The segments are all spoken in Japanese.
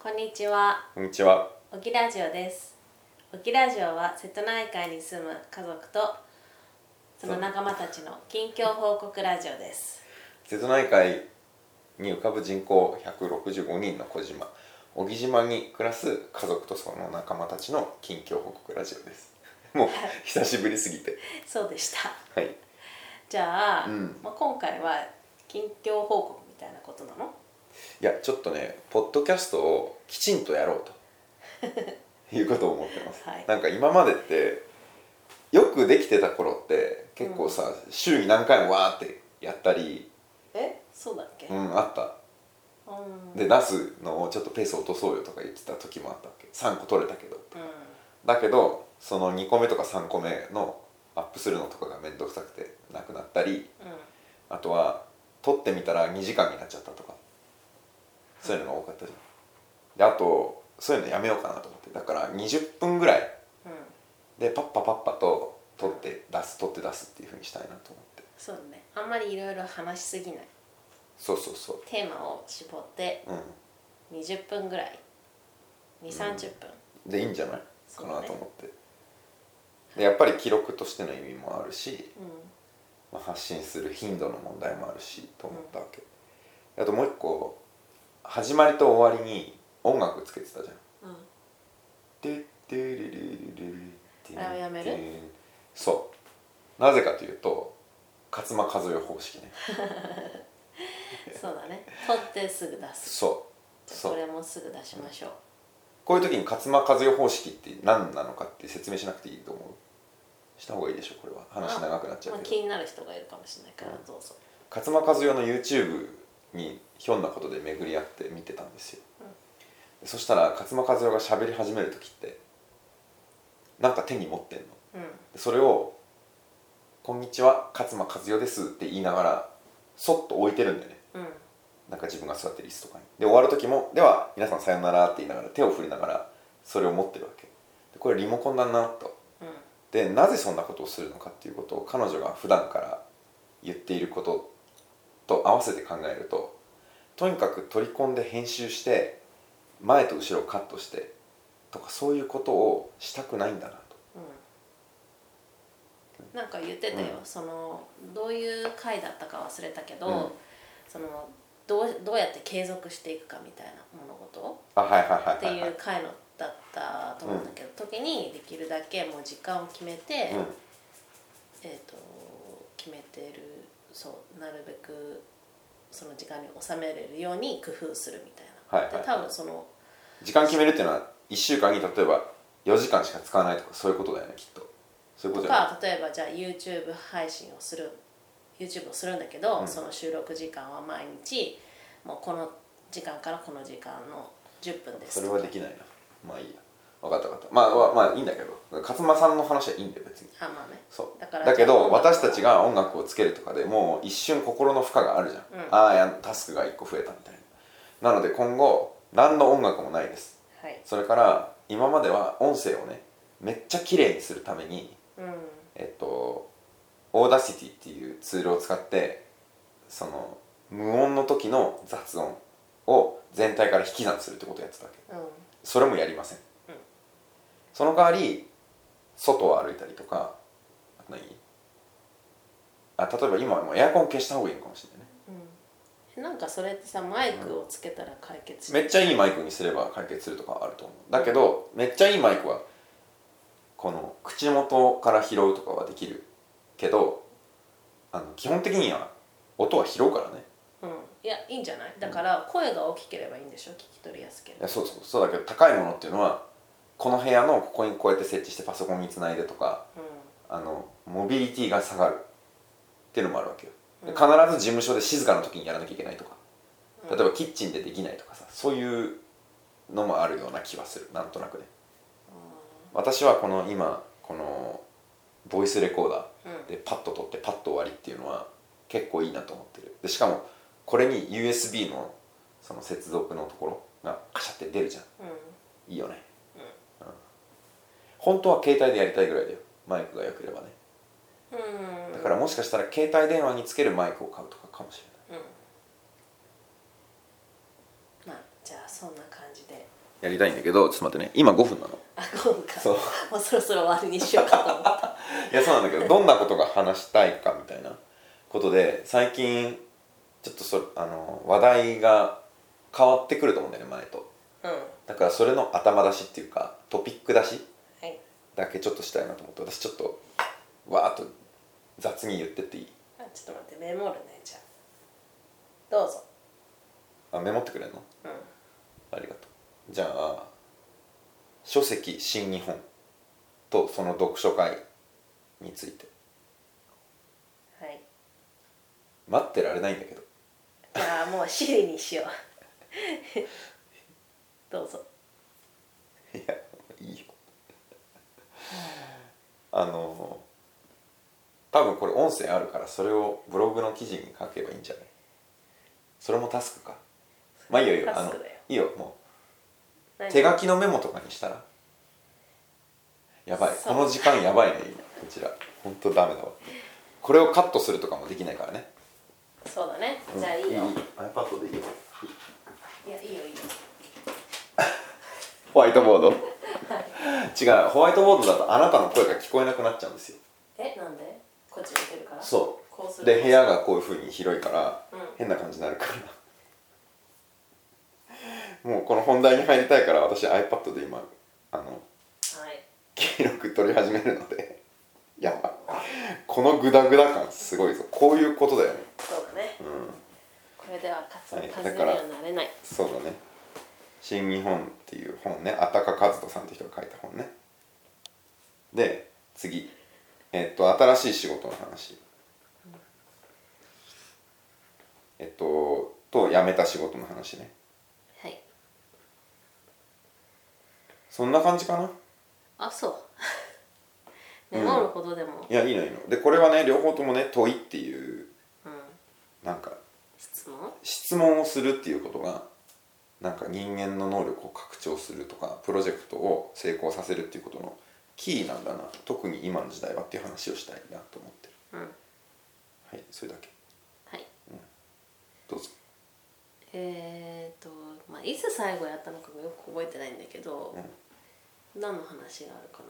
こんにちは。こんにちは。オキラジオです。オキラジオは瀬戸内海に住む家族とその仲間たちの近況報告ラジオです。瀬戸内海に浮かぶ人口165人の小島、小木島に暮らす家族とその仲間たちの近況報告ラジオです。もう久しぶりすぎて。そうでした。はい。じゃあ、うんまあ今回は近況報告みたいなことなの？いやちょっとねポッドキャストをきちんとやろうと。いうことを思ってます、はい。なんか今までってよくできてた頃って結構さ、週に何回もわーってやったり。え、そうだっけ？うんあった。うん。で出すのをちょっとペース落とそうよとか言ってた時もあったわけ。3個取れたけどうん。だけどその2個目とか3個目のアップするのとかが面倒くさくてなくなったり。うん。あとは撮ってみたら2時間になっちゃったとかそういうのが多かったじゃんであとそういうのやめようかなと思って。だから20分ぐらいうん。でパッパパッパと撮って出す撮って出すっていうふうにしたいなと思って。そうだね。あんまりいろいろ話しすぎない。そうそうそう。テーマを絞ってうん。20分ぐらい、2、30分。でいいんじゃない？かなと思って。でやっぱり記録としての意味もあるし、うん。まあ、発信する頻度の問題もあるしと思ったわけ、あともう一個始まりと終わりに音楽つけてたじゃん。うん。ででれれれれれあれをやめる？そう。なぜかというと勝間和代方式ね。そうだね。撮ってすぐ出す。そそう。これもすぐ出しましょう。こういう時に勝間和代方式って何なのかって説明しなくていいと思う？した方がいいでしょこれは。話長くなっちゃうまあ、けど、気になる人がいるかもしれないからどうぞ。勝間和代の YouTube にひょんなことで巡り合って見てたんですよ、そしたら勝間和代が喋り始める時ってなんか手に持ってんのうん。でそれを「こんにちは勝間和代です」って言いながらそっと置いてるんだよねうん。なんか自分が座ってる椅子とかにで終わる時も「では皆さんさようなら」って言いながら手を振りながらそれを持ってるわけでこれリモコンだなとうん。でなぜそんなことをするのかっていうことを彼女が普段から言っていることと合わせて考えるととにかく取り込んで編集して前と後ろをカットしてとかそういうことをしたくないんだなと。うん。なんか言ってたよ、うん。そのどういう回だったか忘れたけど、うん。そのどうどうやって継続していくかみたいな物事？をあはいはいはいってはい。う回のだったと思うんだけど、時にできるだけもう時間を決めて、うん。えー、と決めてるそうなるべくその時間に収めれるように工夫するみたいな、はいはい。で多分その時間決めるっていうのは1週間に例えば4時間しか使わないとかそういうことだよねきっと。そういうことか例えばじゃあ YouTube 配信をする YouTube をするんだけど、うん。その収録時間は毎日もうこの時間からこの時間の10分ですそれはできないな。まあいいや分かった分かった。まあまあまあいいんだけど。勝間さんの話はいいんだよ別に。あまあね。そう。だからだけど私たちが音楽をつけるとかでもう一瞬心の負荷があるじゃん、うん。ああやタスクが1個増えたみたいな。なので今後何の音楽もないです。はい。それから今までは音声をねめっちゃ綺麗にするためにうん。えっと Audacity っていうツールを使ってその無音の時の雑音を全体から引き算するってことをやってたわけ。うん。それもやりませんその代わり外を歩いたりとかあと何？あ例えば今はもうエアコン消した方がいいのかもしれないね。うん。なんかそれってさマイクをつけたら解決しめっちゃいいマイクにすれば解決するとかあると思う。だけどめっちゃいいマイクはこの口元から拾うとかはできるけどあの基本的には音は拾うからね。うん。いやいいんじゃない？だから声が大きければいいんでしょ？聞き取りやすければ。いやそうそう。そうだけど高いものっていうのはこの部屋のここにこうやって設置してパソコンにつないでとかうあのモビリティが下がるっていうのもあるわけよ。でうん。必ず事務所で静かな時にやらなきゃいけないとか。ん。例えばキッチンでできないとかさそういうのもあるような気はする。なんとなくね。私はこの今このボイスレコーダうん。ーでパッと撮ってパッと終わりっていうのは結構いいなと思ってる。でしかもこれに USB のその接続のところがカシャって出るじゃん。うん。いいよね、うん本当は携帯でやりたいぐらいだよ。マイクが良ければね。うん。だからもしかしたら携帯電話につけるマイクを買うとかかもしれない。うん。まあじゃあそんな感じで。やりたいんだけどちょっと待ってね。今5分なの。あ5分か。そう。もうそろそろ終わりにしようかと思った。いやそうなんだけどどんなことが話したいかみたいなことで最近ちょっとそあの話題が変わってくると思うんだよね前と。うん。はだからそれの頭出しっていうかトピック出しいだけちょっとしたいなと思って私ちょっとわーっと雑に言ってっていい？あちょっと待ってメモるねじゃあ。どうぞ。あメモってくれんの？うん。ありがとう。じゃあ書籍新日本とその読書会について。はい。待ってられないんだけど。じゃあもうシリにしよう。どうぞ。いやあの多分これ音声あるからそれをブログの記事に書けばいいんじゃない？それもタスクか。まあいいよいいよ。あのいいよもう。何？手書きのメモとかにしたら。やばい。この時間やばいね今。こちら。本当ダメだわ。これをカットするとかもできないからね。そうだね。じゃあいいよ、いい。iPad でいいよ。いやいいよいいよ。ホワイトボード 違うホワイトボードだとあなたの声が聞こえなくなっちゃうんですよ。えなんで？こっち見てるから？そこうするうで部屋がこういうふうに広いから、うん。変な感じになるから。もうこの本題に入りたいから私 iPad で今あのはい。記録取り始めるので。やばい。このグダグダ感すごいぞ。こういうことだよね。そうだね。うん。これではかつはい。だからなれない。そうだね「新日本」っていう本ねあたか和人さんって人が書いた本ね。で次。えっと新しい仕事の話。えっとと辞めた仕事の話ね。はい。そんな感じかな？あそう。メモるほどでも。いやいいのいいの。でこれはね両方ともね問いっていううん。なんか質問？質問をするっていうことがなんか人間の能力を拡張するとかプロジェクトを成功させるっていうことのキーなんだな特に今の時代はっていう話をしたいなと思ってる。うん。はいそれだけ。はい。どうぞ。えー、と、まあ、いつ最後やったのかがよく覚えてないんだけど、何の話があるか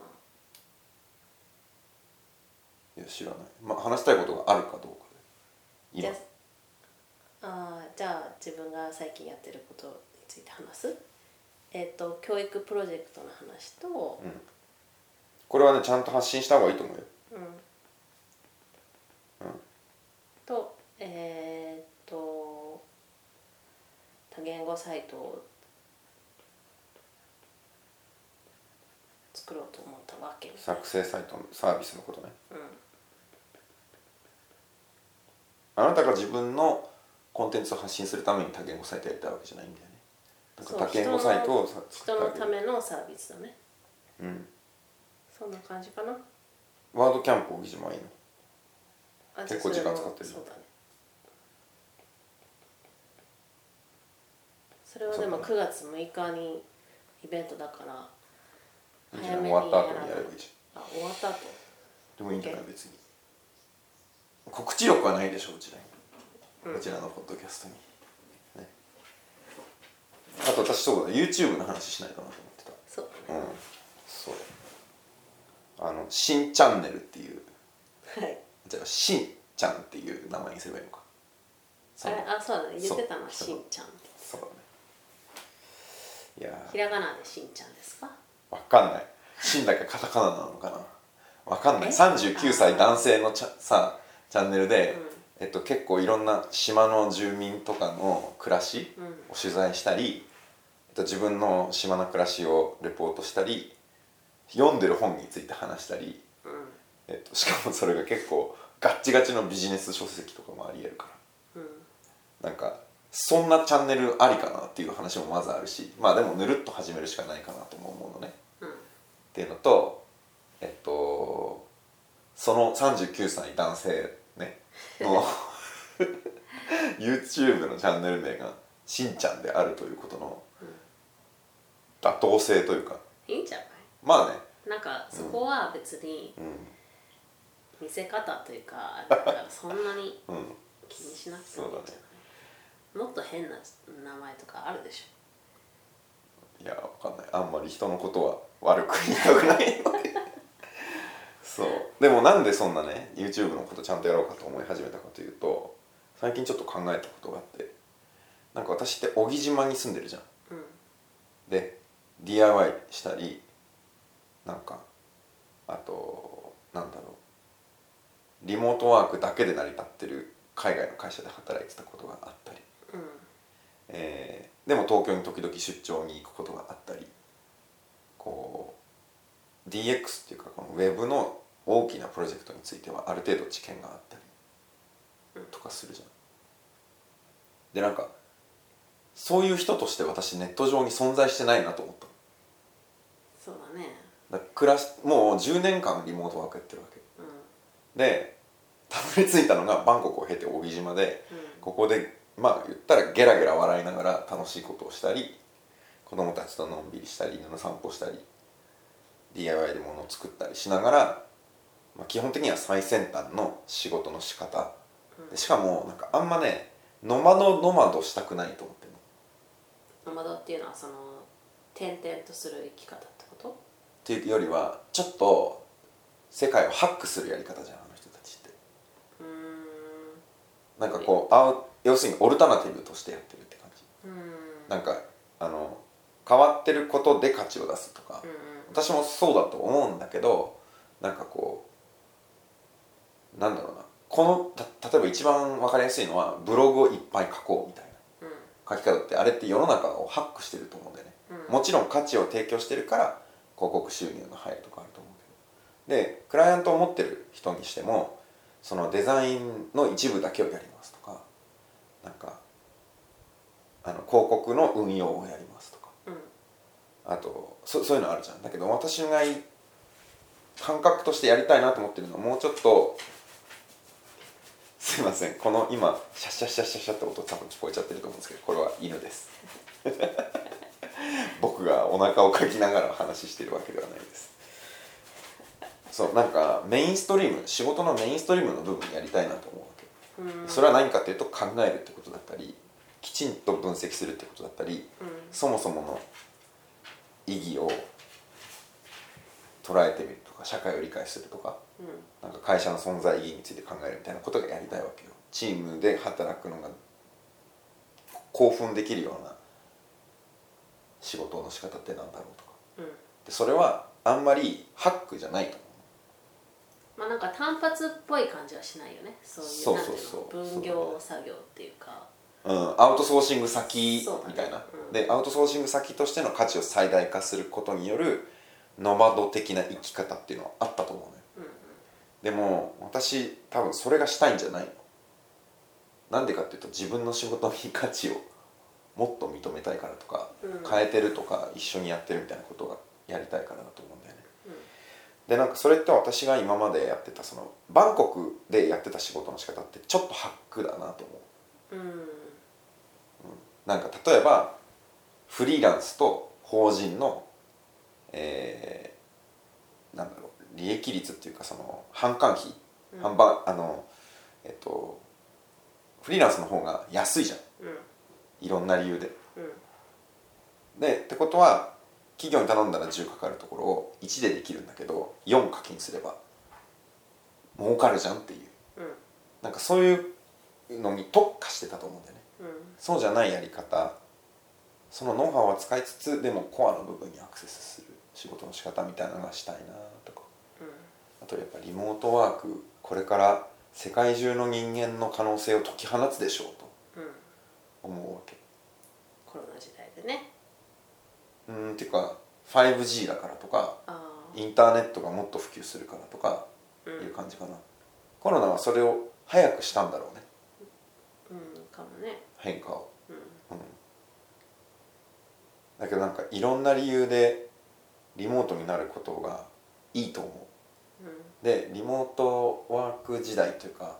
な？いや知らない。まあ話したいことがあるかどうかで。今。じゃああーじゃあ自分が最近やってることについて話す？えっ、と教育プロジェクトの話と、うん。これはねちゃんと発信した方がいいと思うよ。うん。とえっ、と多言語サイトを作ろうと思ったわけ作成サイトのサービスのことね。うん。あなたが自分のコンテンツを発信するために多言語サイトやりたいわけじゃないんだよ多言語サイトをさ人のためのサービスだね。うん。そんな感じかな。ワードキャンプを議事もいいの？あ結構時間使ってるそうだね。それはでも9月6日にイベントだからいい。じゃん終わった後にやればいいじあ終わった後？ゃんでもいいんじゃない別に。告知力はないでしょうちらに、こちらのポッドキャストに、ね、あと私そうだ YouTube の話しないかなと思ってた。そううん。そう。あの新チャンネルっていう。はい。じゃあ新ちゃんっていう名前にすればいいのか。あれあそうだね。言ってたなそう。しんちゃん。ってそうだね。いや。ひらがなでしんちゃんですか？わかんない。新だけカタカナなのかな。わかんない。え？39歳男性のさチャンネルで、えっと、結構いろんな島の住民とかの暮らしうん。を取材したり、えっと、自分の島の暮らしをレポートしたり読んでる本について話したり、うん。えっと、しかもそれが結構ガッチガチのビジネス書籍とかもありえるから。うん。なんかそんなチャンネルありかなっていう話もまずあるしまあでもぬるっと始めるしかないかなとも思うのね。うん。っていうのとえっとその39歳男性ねの YouTube のチャンネル名がしんちゃんであるということの妥当性というか。いいんじゃない？まあね。なんかそこは別にう見せ方というかなんかそんなに気にしなくてもいいんじゃない、もっと変な名前とかあるでし分かんない。あんまり人のことは悪く言いたくないので。そう。でもなんでそんなね YouTube のことちゃんとやろうかと思い始めたかというと最近ちょっと考えたことがあって。なんか私って小木島に住んでるじゃん。うん。で DIY したりなんかあとなんだろう。リモートワークだけで成り立ってる海外の会社で働いてたことがあったり、うん。えーでも東京に時々出張に行くことがあったり。こう DX っていうかこのウェブの大きなプロジェクトについてはある程度知見があったりとかするじゃん。でなんかそういう人として私ネット上に存在してないなと思った。のそうだね。だ暮らしもう10年間リモートワークやってるわけ。うでたどり着いたのがバンコクを経て小木島でんうん。ここでまあ言ったらゲラゲラ笑いながら楽しいことをしたり子供たちとのんびりしたり犬の散歩したり DIY で物を作ったりしながら、まあ、基本的には最先端の仕事の仕方。でしかもなんかあんまねノマドノマドしたくないと思ってノマドっていうのはその転々とする生き方ってこと？っていうよりはちょっと世界をハックするやり方じゃんあの人たちって。うーん。なんかこうあう要するにオルタナティブとしてやってるって感じ。うーん。なんかあの変わってることで価値を出すとか、うんうん。私もそうだと思うんだけどなんかこうなんだろうな。このた例えば一番わかりやすいのはブログをいっぱい書こうみたいな。うん書き方ってあれって世の中をハックしてると思うんだよね、うん。もちろん価値を提供してるから広告収入が入るとかあると思うけど。でクライアントを持ってる人にしてもそのデザインの一部だけをやりますとかなんかあの広告の運用をやりますとか。うん。あとそそういうのあるじゃん。だけど私がい感覚としてやりたいなと思ってるのはもうちょっとすいません。この今シャッシャッシャッシャッシャッって音多分聞こえちゃってると思うんですけどこれは犬です。僕がお腹をかきながら話してるわけではないです。そうなんかメインストリーム仕事のメインストリームの部分やりたいなと思うわけ。うん。それは何かっていうと考えるってことだったりきちんと分析するってことだったりうん。そもそもの意義を捉えてみるとか社会を理解するとか。うんなんか会社の存在意義について考えるみたいなことがやりたいわけよ。チームで働くのが興奮できるような仕事の仕方ってなんだろうとか。うん。でそれはあんまりハックじゃないと思まあなんか単発っぽい感じはしないよね。そういうそうそうそう。分業作業っていうか。う、うん、アウトソーシング先みたいな、うん。でアウトソーシング先としての価値を最大化することによるノマド的な生き方っていうのはあったと思うのよ。うんうんでも私多分それがしたいんじゃないの。なんでかっていうと自分の仕事に価値をもっと認めたいからとか、うん。変えてるとか一緒にやってるみたいなことがやりたいからだと思うんだよね。うん。でなんかそれって私が今までやってたそのバンコクでやってた仕事の仕方ってちょっとハックだなと思う。うん。なんか例えばフリーランスと法人のえーなんだろう利益率っていうかその販管費、うん。販売あのえっとフリーランスの方が安いじゃん。うん。いろんな理由で。うん。でってことは企業に頼んだら10かかるところを1でできるんだけど4課金すれば儲かるじゃんっていう。うん。なんかそういうのに特化してたと思うんだよね。うん。そうじゃないやり方そのノウハウは使いつつでもコアの部分にアクセスする仕事の仕方みたいなのがしたいなとか。あとやっぱリモートワークこれから世界中の人間の可能性を解き放つでしょうとうん。うん思うわけ。コロナ時代でね。うんっていうか 5G だからとかインターネットがもっと普及するからとかうん。いう感じかな、コロナはそれを早くしたんだろうね。うんかもね。変化を、うん。うん、だけどなんかいろんな理由でリモートになることがいいと思う。うんでリモートワーク時代というか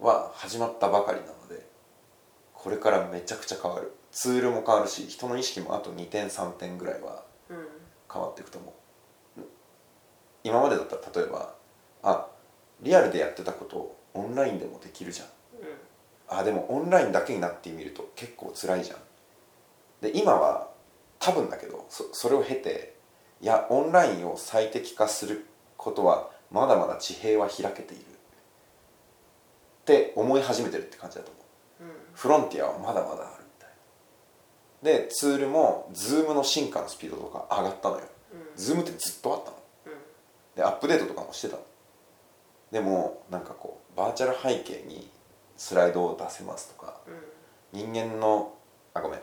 は始まったばかりなのでこれからめちゃくちゃ変わる。ツールも変わるし人の意識もあと2点3点ぐらいはうん。変わっていくと思う。今までだったら例えばあリアルでやってたことをオンラインでもできるじゃん。あでもオンラインだけになってみると結構辛いじゃん。で今は多分だけどそそれを経ていやオンラインを最適化することはまだまだ地平は開けている。って思い始めてるって感じだと思う。うん。フロンティアはまだまだあるみたいな。でツールも Zoom の進化のスピードとか上がったのよ、Zoom ってずっとあったの。うん。でアップデートとかもしてたの。でもなんかこうバーチャル背景にスライドを出せますとかうん。人間のあごめん、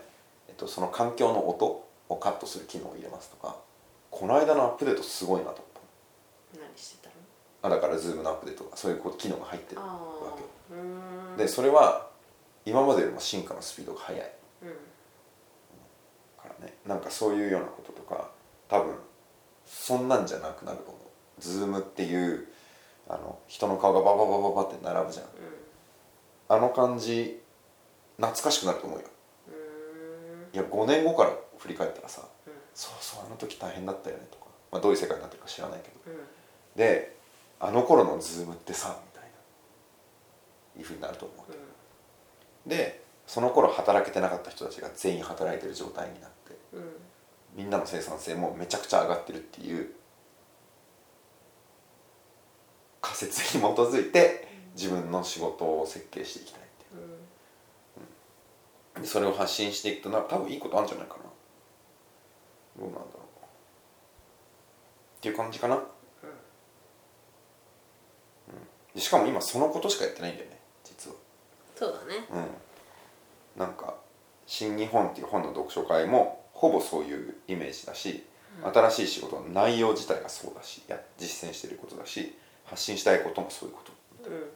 えっと、その環境の音をカットする機能を入れますとかこの間のアップデートすごいなと何してたの？あだから Zoom のアップデートがそういうこう機能が入ってるわけ。でそれは今までよりも進化のスピードが速い。うん。からね。なんかそういうようなこととか多分そんなんじゃなくなると思う。Zoom っていうあの人の顔がバババババって並ぶじゃん。あの感じ懐かしくなると思うよ。うん。いや5年後から振り返ったらさうん。そうそうあの時大変だったよねとか、まあ、どういう世界になってるか知らないけど。うんであの頃の Zoom ってさみたいないうふうになると思うわけ。でその頃働けてなかった人たちが全員働いてる状態になってうん。うんみんなの生産性もめちゃくちゃ上がってるっていう仮説に基づいて自分の仕事を設計していきたいっていう。でそれを発信していくとな多分いいことあるんじゃないかな。どうなんだろう。っていう感じかな、うんでしかも今そのことしかやってないんだよね実は。そうだね。うん。なんか「新日本」っていう本の読書会もほぼそういうイメージだし、新しい仕事の内容自体がそうだしや実践してることだし発信したいこともそういうこと。うん。で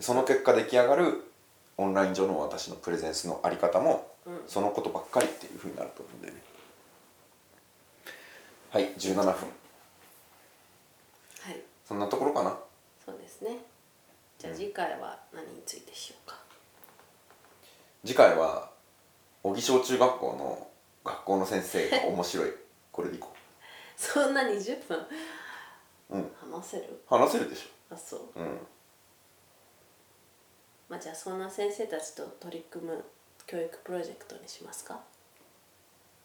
その結果出来上がるオンライン上の私のプレゼンスのあり方もうん。そのことばっかりっていうふうになると思うんだよね。はい17分。はい。そんなところかな？そうですね。じゃあ次回は何についてしようか。次回は小木小中学校の学校の先生が面白い。これでいこそんな20分？ううん。話せる？話せるでしあそう。ょうん。まあじゃあそんな先生たちと取り組む教育プロジェクトにしますか？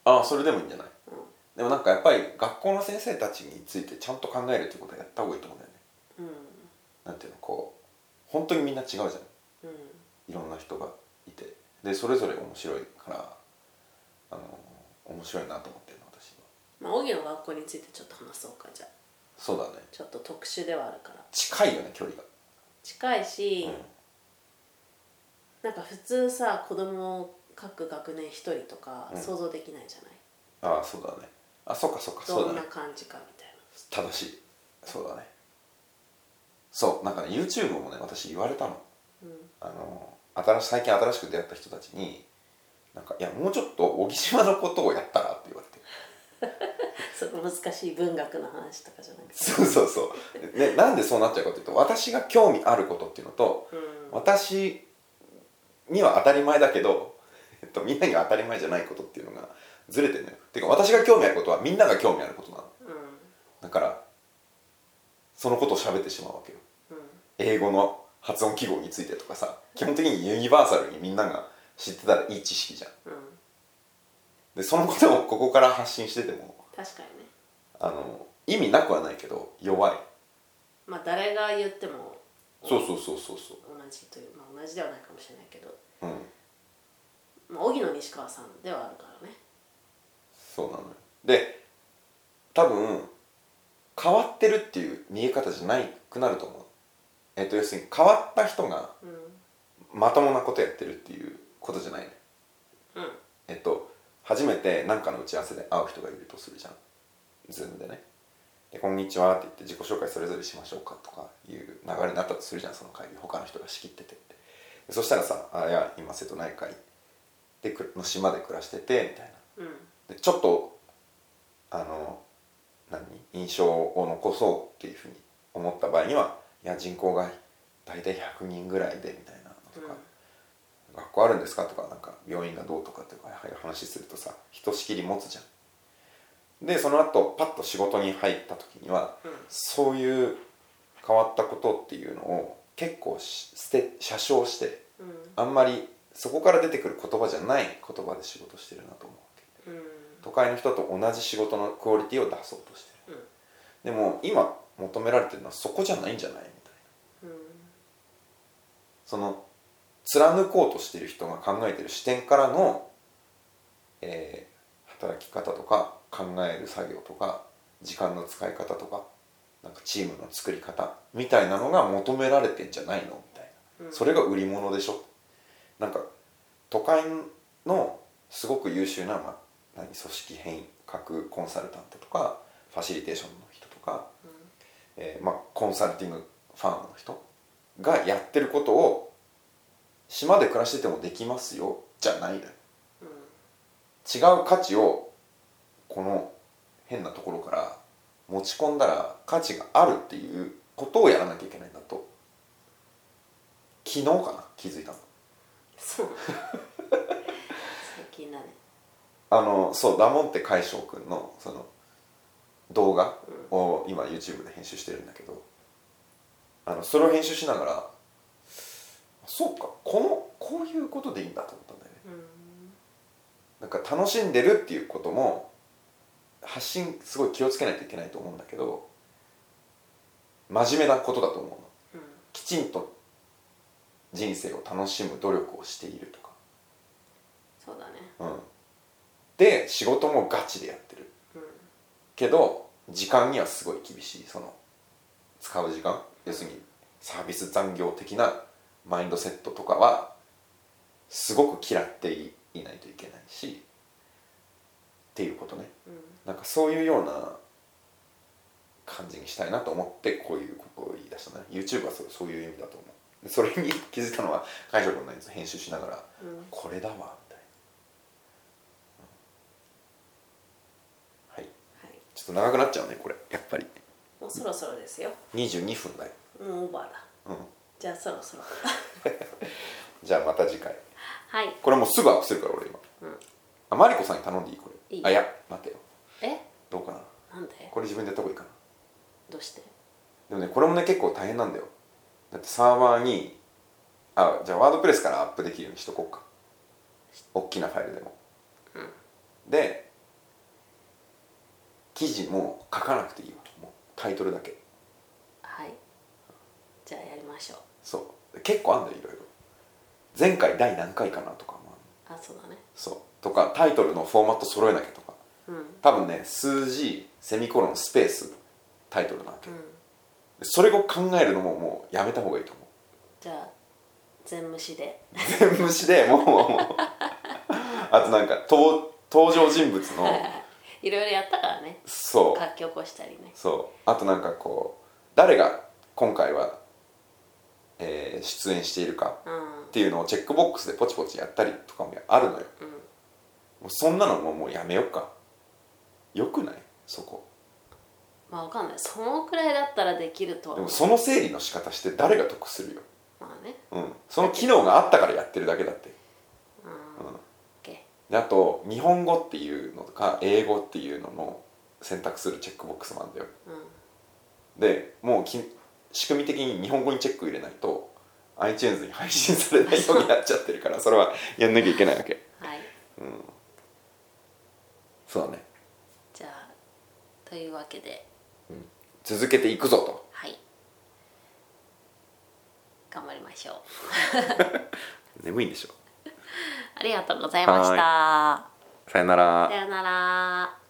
ああそれでもいいんじゃない？うん。でもなんかやっぱり学校の先生たちについてちゃんと考えるっていうことはやった方がいいと思うんだよねなんていうのこう本当にみんな違うじゃん。いろんな人がいて。でそれぞれ面白いからあの面白いなと思ってるの私は。まあ荻の学校についてちょっと話そうかじゃあ。そうだね。ちょっと特殊ではあるから。近いよね距離が。近いし、うん。なんか普通さ子供を各学年一人とかうん。想像できないじゃない、ああそうだね。あそっかそっかそうどんなだね感じかみたい正しい。そうだねそうなんかね YouTube もね私言われたの。あの新し最近新しく出会った人たちになんかいやもうちょっと小木島のことをやったらって言われて。その難しい文学の話とかじゃなくて。そうそうそう。でなんでそうなっちゃうかというと私が興味あることっていうのとうん。私には当たり前だけど、えっと、みんなには当たり前じゃないことっていうのがずれてるのよ。ていうか私が興味あることはみんなが興味あることなの。うん。だからそのことを喋ってしまうわけよ。うん。英語の発音記号についてとかさ基本的にユニバーサルにみんなが知ってたらいい知識じゃん。うん。でそのことをここから発信してても確かにね。あの意味なくはないけど弱い。まあ誰が言ってもそうそうそうそうそう。同じというまあ同じではないかもしれないけど、うん。まあ、荻野西川さんではあるからね。そうなのよ。で多分変わってるっていう見え方じゃないくなると思う。えっと要するに変わった人がうんまともなことやってるっていうことじゃないね。うん。えっと初めて何かの打ち合わせで会う人がいるとするじゃん。Zoom でね。で「こんにちは」って言って自己紹介それぞれしましょうかとかいう流れになったとするじゃんその会議。他の人が仕切ってて。でそしたらさ「あいや今瀬戸内海でくの島で暮らしてて」みたいな。うん。でちょっとあの何印象を残そうっていうふうに思った場合にはいや人口が大体100人ぐらいでみたいなのとか、学校あるんですか？とかなんか病院がどうとかっていう話するとさひとしきり持つじゃん。でその後パッと仕事に入った時にはうん。そういう変わったことっていうのを結構し捨て写生してうん。あんまりそこから出てくる言葉じゃない言葉で仕事してるなと思うわけ。うん都会の人と同じ仕事のクオリティを出そうとしてる、でも今求められてるのはそこじゃないんじゃないみたいな。うん。その貫こうとしてる人が考えてる視点からの、えー働き方とか考える作業とか時間の使い方とかなんかチームの作り方みたいなのが求められてんじゃないのみたいな、うん。それが売り物でしょ。なんか都会のすごく優秀な、まあ、何組織変革コンサルタントとかファシリテーションの人とか、えーまあ、コンサルティングファームの人がやってることを島で暮らしててもできますよじゃないだよ。違う価値をこの変なところから持ち込んだら価値があるっていうことをやらなきゃいけないんだと。昨日かな気づいたの。そう。最近だねあのそうダモンテ海翔くんのその動画を今 YouTube で編集してるんだけどあのそれを編集しながらそうかこのこういうことでいいんだと思ったんだよね。なんか楽しんでるっていうことも発信すごい気をつけないといけないと思うんだけど真面目なことだと思うの。うん。きちんと人生を楽しむ努力をしているとか、そうだね。うん、で仕事もガチでやってる。うんけど時間にはすごい厳しい。その使う時間。要するにサービス残業的なマインドセットとかはすごく嫌っていいないといけないしっていうことね。うん。なんかそういうような感じにしたいなと思ってこういうことを言い出したね YouTube はそうそういう意味だと思う。でそれに気づいたのは海翔君のやつ編集しながら。うん。これだわみたいな、はいはいちょっと長くなっちゃうねこれやっぱり。もうそろそろですよ。22分だよ、もうオーバーだ。うん、じゃあそろそろ。じゃあまた次回。はい。これもうすぐアップするから俺今、うん。あマリコさんに頼んでいいこれ。いいあいや待てよ。え？どうかな。なんで？これ自分でやった方がいいかな。どうして？でもねこれもね結構大変なんだよ。だってサーバーにあじゃあワードプレスからアップできるようにしとこうか。大きなファイルでも、で記事も書かなくていいわ。もうタイトルだけ。はい。じゃあやりましょう。そう。結構あんだよいろいろ。前回第何回かなとかもあそうだね。そう。とかタイトルのフォーマット揃えなきゃとか。うん。多分ね数字セミコロンスペースタイトルなわけ、うん。それを考えるのももうやめた方がいいと思う。じゃあ全無視で。全無視でもう。あとなんか登登場人物の いろいろやったからね。そう。起こしたりね。そう。あとなんかこう誰が今回は、えー出演しているかうん。っていうのをチェックボックスでポチポチやったりとかもあるのよ。うん。もうそんなのももうやめよっか。よくない？そこ。まあわかんない。そのくらいだったらできるとは。でもその整理の仕方して誰が得するよ、まあね。うん、その機能があったからやってるだけだってであと日本語っていうのとか英語っていうのの選択するチェックボックスもあるんだよ。うん。でもうき仕組み的に日本語にチェック入れないと iTunes に配信されないようになっちゃってるからそれはやんなきゃいけないわけ。はい。そうだね。じゃあというわけで。続けていくぞと。はい。頑張りましょう。眠いんでしょ？ありがとうございました。さよなら。さよなら